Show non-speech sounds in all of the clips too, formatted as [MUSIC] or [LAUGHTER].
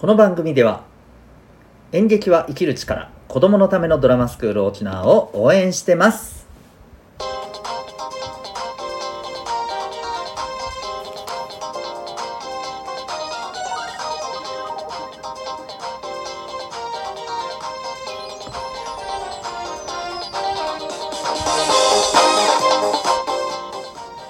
この番組では演劇は生きる力子供のためのドラマスクール沖縄を応援してます。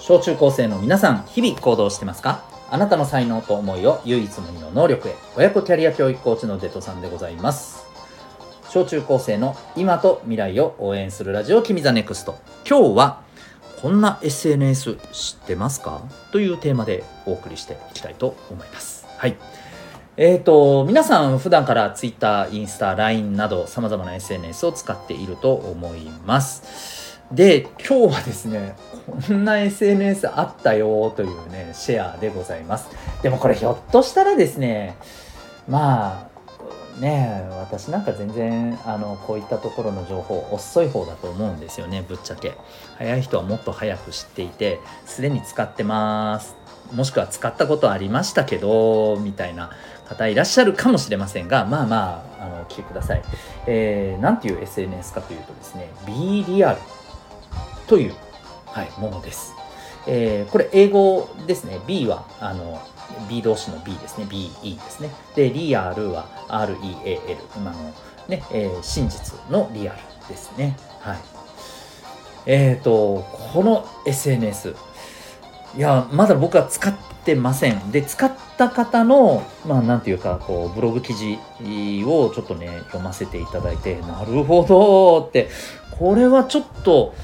小中高生の皆さん日々行動してますか？あなたの才能と思いを唯一無二の能力へ。親子キャリア教育コーチのデトさんでございます。小中高生の今と未来を応援するラジオ君ザネクスト。今日はこんな SNS 知ってますか？というテーマでお送りしていきたいと思います。はい。えーと皆さん普段から Twitter、インスタ、LINE など様々な SNS を使っていると思います。で今日はですねこんな SNS あったよというねシェアでございます。でもこれひょっとしたらですねまあね私なんか全然あのこういったところの情報遅い方だと思うんですよねぶっちゃけ。早い人はもっと早く知っていてすでに使ってます。もしくは使ったことありましたけどみたいな方いらっしゃるかもしれませんがまあまああのお聞きください、えー、なんていう SNS かというとですね B リアルという、はい、ものです。えー、これ英語ですね。B はあの B 動詞の B ですね。BE ですね。で、リアルは REAL。今のね、えー、真実のリアルですね。はい。えっ、ー、と、この SNS。いや、まだ僕は使ってません。で、使った方の、まあ、なんていうか、こう、ブログ記事をちょっとね、読ませていただいて、なるほどって、これはちょっと、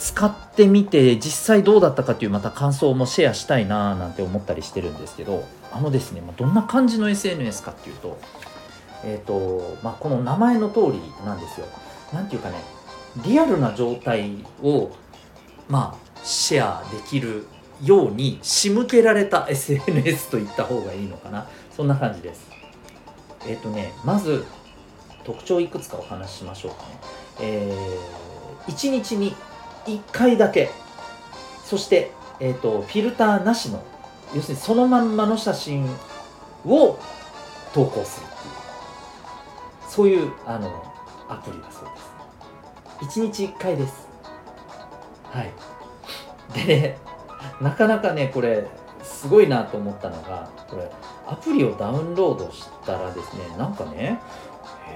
使ってみて実際どうだったかというまた感想もシェアしたいななんて思ったりしてるんですけどあのですね、まどんな感じの SNS かっていうと,、えーとまあ、この名前の通りなんですよ。なんていうかねリアルな状態をまあシェアできるように仕向けられた SNS と言った方がいいのかなそんな感じです。えっ、ー、とねまず特徴いくつかお話ししましょうかね。えー、1日に1回だけ。そして、えーと、フィルターなしの要するにそのまんまの写真を投稿するっていう。そういうあのアプリだそうです。1日1回です。はい。でねなかなかねこれすごいなと思ったのがこれアプリをダウンロードしたらですねなんかね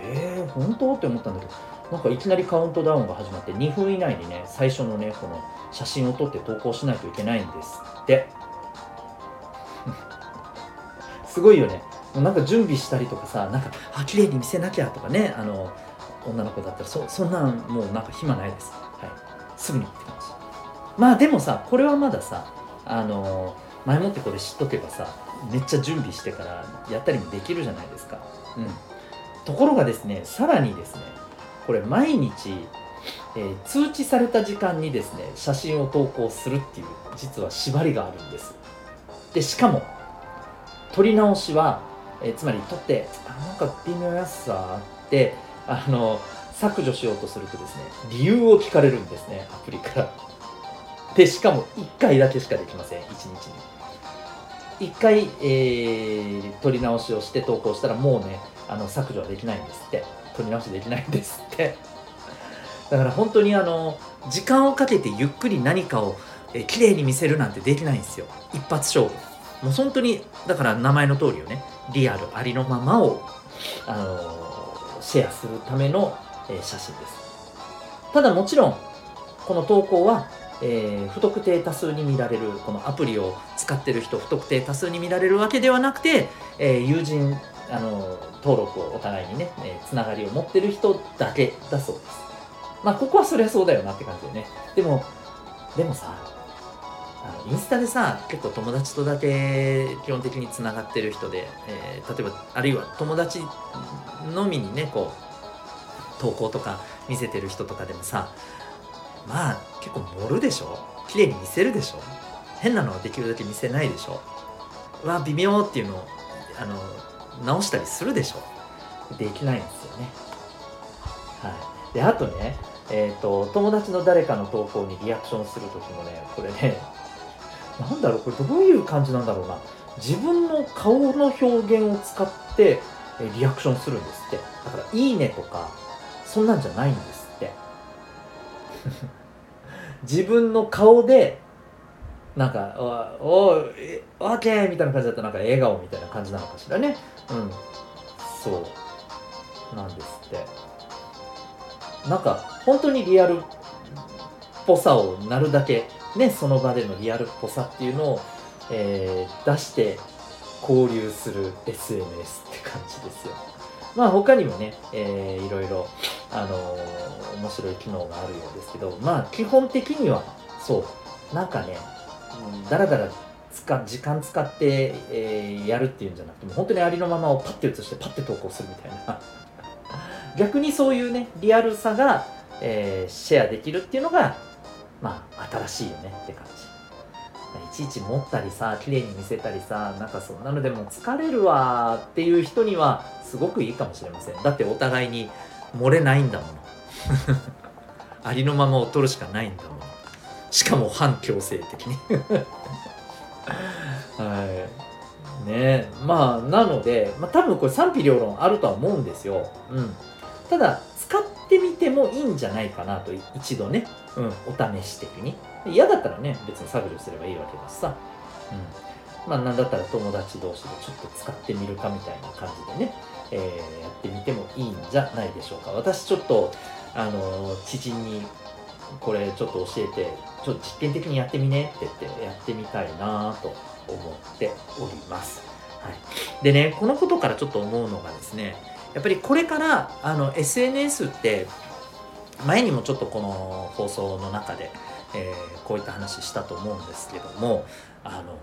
えー、本当？って思ったんだけどなんかいきなりカウントダウンが始まって2分以内にね最初のねこの写真を撮って投稿しないといけないんですって。[LAUGHS] すごいよね。なんか準備したりとかさなんかあ綺麗に見せなきゃとかねあの女の子だったらそそんなんもうなんか暇ないです、はい、すぐにって感じまあでもさこれはまださあの前もってこれ知っとけばさめっちゃ準備してからやったりもできるじゃないですか。うん。ところがですねさらにですねこれ毎日、えー、通知された時間にですね写真を投稿するっていう実は縛りがあるんです。でしかも撮り直しは、えー、つまり撮ってあなんか微妙やさってあの削除しようとするとですね理由を聞かれるんですねアプリから。でしかも1回だけしかできません1日に。1回、えー、撮り直しをして投稿したらもうねあの削除はできないんですって。取り直しできないんですって。だから本当にあの時間をかけてゆっくり何かをえ綺麗に見せるなんてできないんですよ。一発勝負。もう本当にだから名前の通りよね。リアルありのままをあのシェアするための、え写真です。ただもちろんこの投稿はえー、不特定多数に見られるこのアプリを使ってる人不特定多数に見られるわけではなくて、え、友人あの登録をお互いにね、えー、つながりを持ってる人だけだそうです。まあ、ここはそりゃそうだよなって感じでね。でも、でもさ、あのインスタでさ、結構友達とだけ基本的につながってる人で、えー、例えば、あるいは友達のみにね、こう、投稿とか見せてる人とかでもさ、まあ、結構盛るでしょ？綺麗に見せるでしょ？変なのはできるだけ見せないでしょ？わ、微妙っていうのを、あの、直したりするでしょ。できないんですよね。はい。であとねえっ、ー、と友達の誰かの投稿にリアクションする時もねこれね [LAUGHS] なんだろうこれどういう感じなんだろうな。自分の顔の表現を使ってリアクションするんですって。だから「いいね」とかそんなんじゃないんですって。[LAUGHS] 自分の顔でなんか「おおオーケー!」みたいな感じだったらなんか笑顔みたいな感じなのかしらね。うん。そうなんですって。なんか本当にリアルっぽさをなるだけねその場でのリアルっぽさっていうのを、えー、出して交流する SNS って感じですよ。まあ他にもね、えー、いろいろあのー、面白い機能があるようですけどまあ基本的にはそう。なんかねだらだら使時間使って、えー、やるっていうんじゃなくてもう本当にありのままをパッて写してパッて投稿するみたいな。[LAUGHS] 逆にそういうねリアルさが、えー、シェアできるっていうのがまあ新しいよねって感じ。いちいち持ったりさ綺麗に見せたりさなんかそんなのでも疲れるわっていう人にはすごくいいかもしれません。だってお互いに漏れないんだもの。[LAUGHS] ありのままを取るしかないんだもの。しかも反強制的に。[LAUGHS] ね。まあなので、まあ、多分これ賛否両論あるとは思うんですよ、うん、ただ使ってみてもいいんじゃないかなと一度ね、うん、お試し的に。嫌だったらね別に削除すればいいわけだしさ、うん、まあなんだったら友達同士でちょっと使ってみるかみたいな感じでね、えー、やってみてもいいんじゃないでしょうか。私ちょっとあの知人にこれちょっと教えてちょっと実験的にやってみねって言ってやってみたいなと思っております、はい、でねこのことからちょっと思うのがですねやっぱりこれからあの SNS って前にもちょっとこの放送の中で、えー、こういった話したと思うんですけどもあの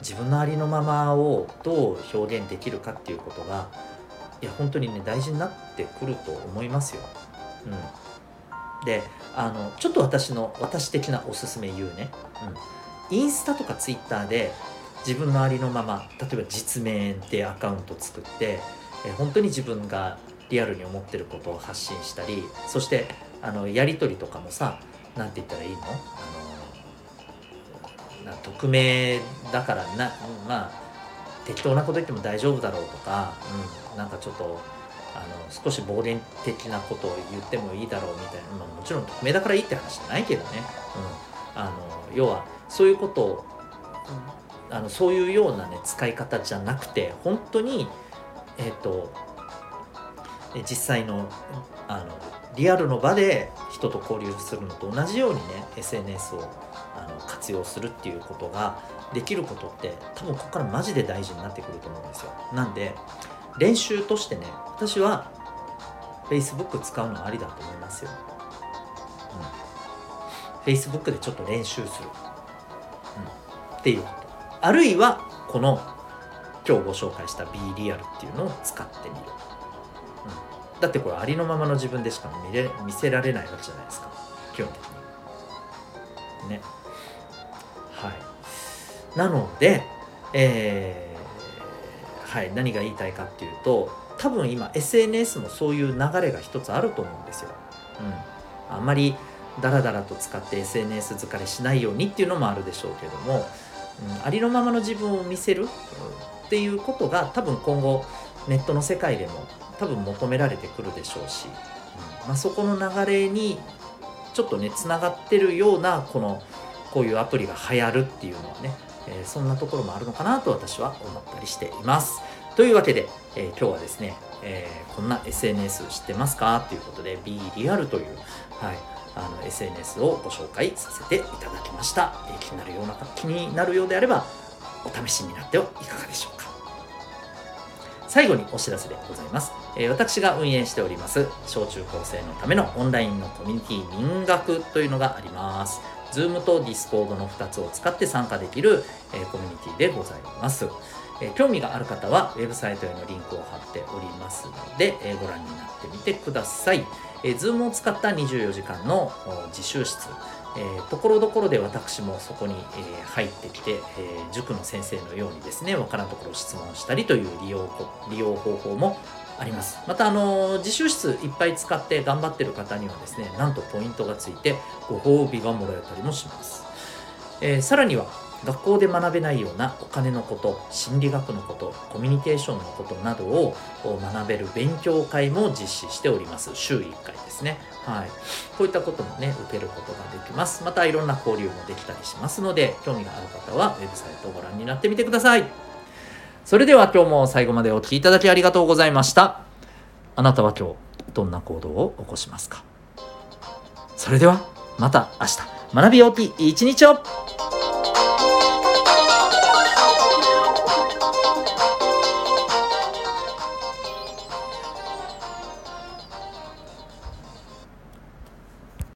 自分のありのままをどう表現できるかっていうことがいや本当にね大事になってくると思いますよ。うん、であのちょっと私の私的なおすすめ言うね、うん、インスタとかツイッターで自分のありのまま例えば実名でアカウント作ってえ本当に自分がリアルに思ってることを発信したりそしてあのやり取りとかもさ何て言ったらいいの？あのな匿名だからなうんまあ適当なこと言っても大丈夫だろうとか、うん、なんかちょっとあの少し暴言的なことを言ってもいいだろうみたいな、まあ、もちろん匿名だからいいって話じゃないけどね、うん、あの要はそういうことをあのそういうようなね使い方じゃなくて本当にえっ、ー、と実際のあのリアルの場で人と交流するのと同じようにね SNS をあの活用するっていうことができることって多分ここからマジで大事になってくると思うんですよ。なんで練習としてね私は Facebook 使うのありだと思いますよ、うん、Facebook でちょっと練習する、うん、っていう。ことあるいはこの今日ご紹介した B リアルっていうのを使ってみる、うん、だってこれありのままの自分でしか見れ見せられないわけじゃないですか。基本的に。ね。はい。なのでえー、はい。何が言いたいかっていうと多分今 SNS もそういう流れが一つあると思うんですよ、うん、あんまりダラダラと使って SNS 疲れしないようにっていうのもあるでしょうけども、うん、ありのままの自分を見せる、っていうことが多分今後ネットの世界でも多分求められてくるでしょうし、うん。まあ、そこの流れにちょっとねつながってるようなこのこういうアプリが流行るっていうのはね、えー、そんなところもあるのかなと私は思ったりしています。というわけで、えー、今日はですね、えー、こんな SNS 知ってますか？ということで B リアルという、はい、あの SNS をご紹介させていただきました、え、気になるような気になるようであればお試しになってはいかがでしょうか。最後にお知らせでございます、え、私が運営しております小中高生のためのオンラインのコミュニティ民学というのがあります。Zoom と Discord の2つを使って参加できる、え、コミュニティでございます。え興味がある方はウェブサイトへのリンクを貼っておりますので、えご覧になってみてください。え Zoom を使った24時間の自習室、え、ところどころで私もそこに、え、入ってきて、え、塾の先生のようにですねわからんところを質問したりという利用利用方法もあります。またあの自習室いっぱい使って頑張ってる方にはですねなんとポイントがついてご褒美がもらえたりもします、えさらには学校で学べないようなお金のこと心理学のことコミュニケーションのことなどを学べる勉強会も実施しております。週1回ですね。はい。こういったこともね受けることができます。またいろんな交流もできたりしますので興味がある方はウェブサイトをご覧になってみてください。それでは今日も最後までお聴きいただきありがとうございました。あなたは今日どんな行動を起こしますか？それではまた明日。学びよき一日を。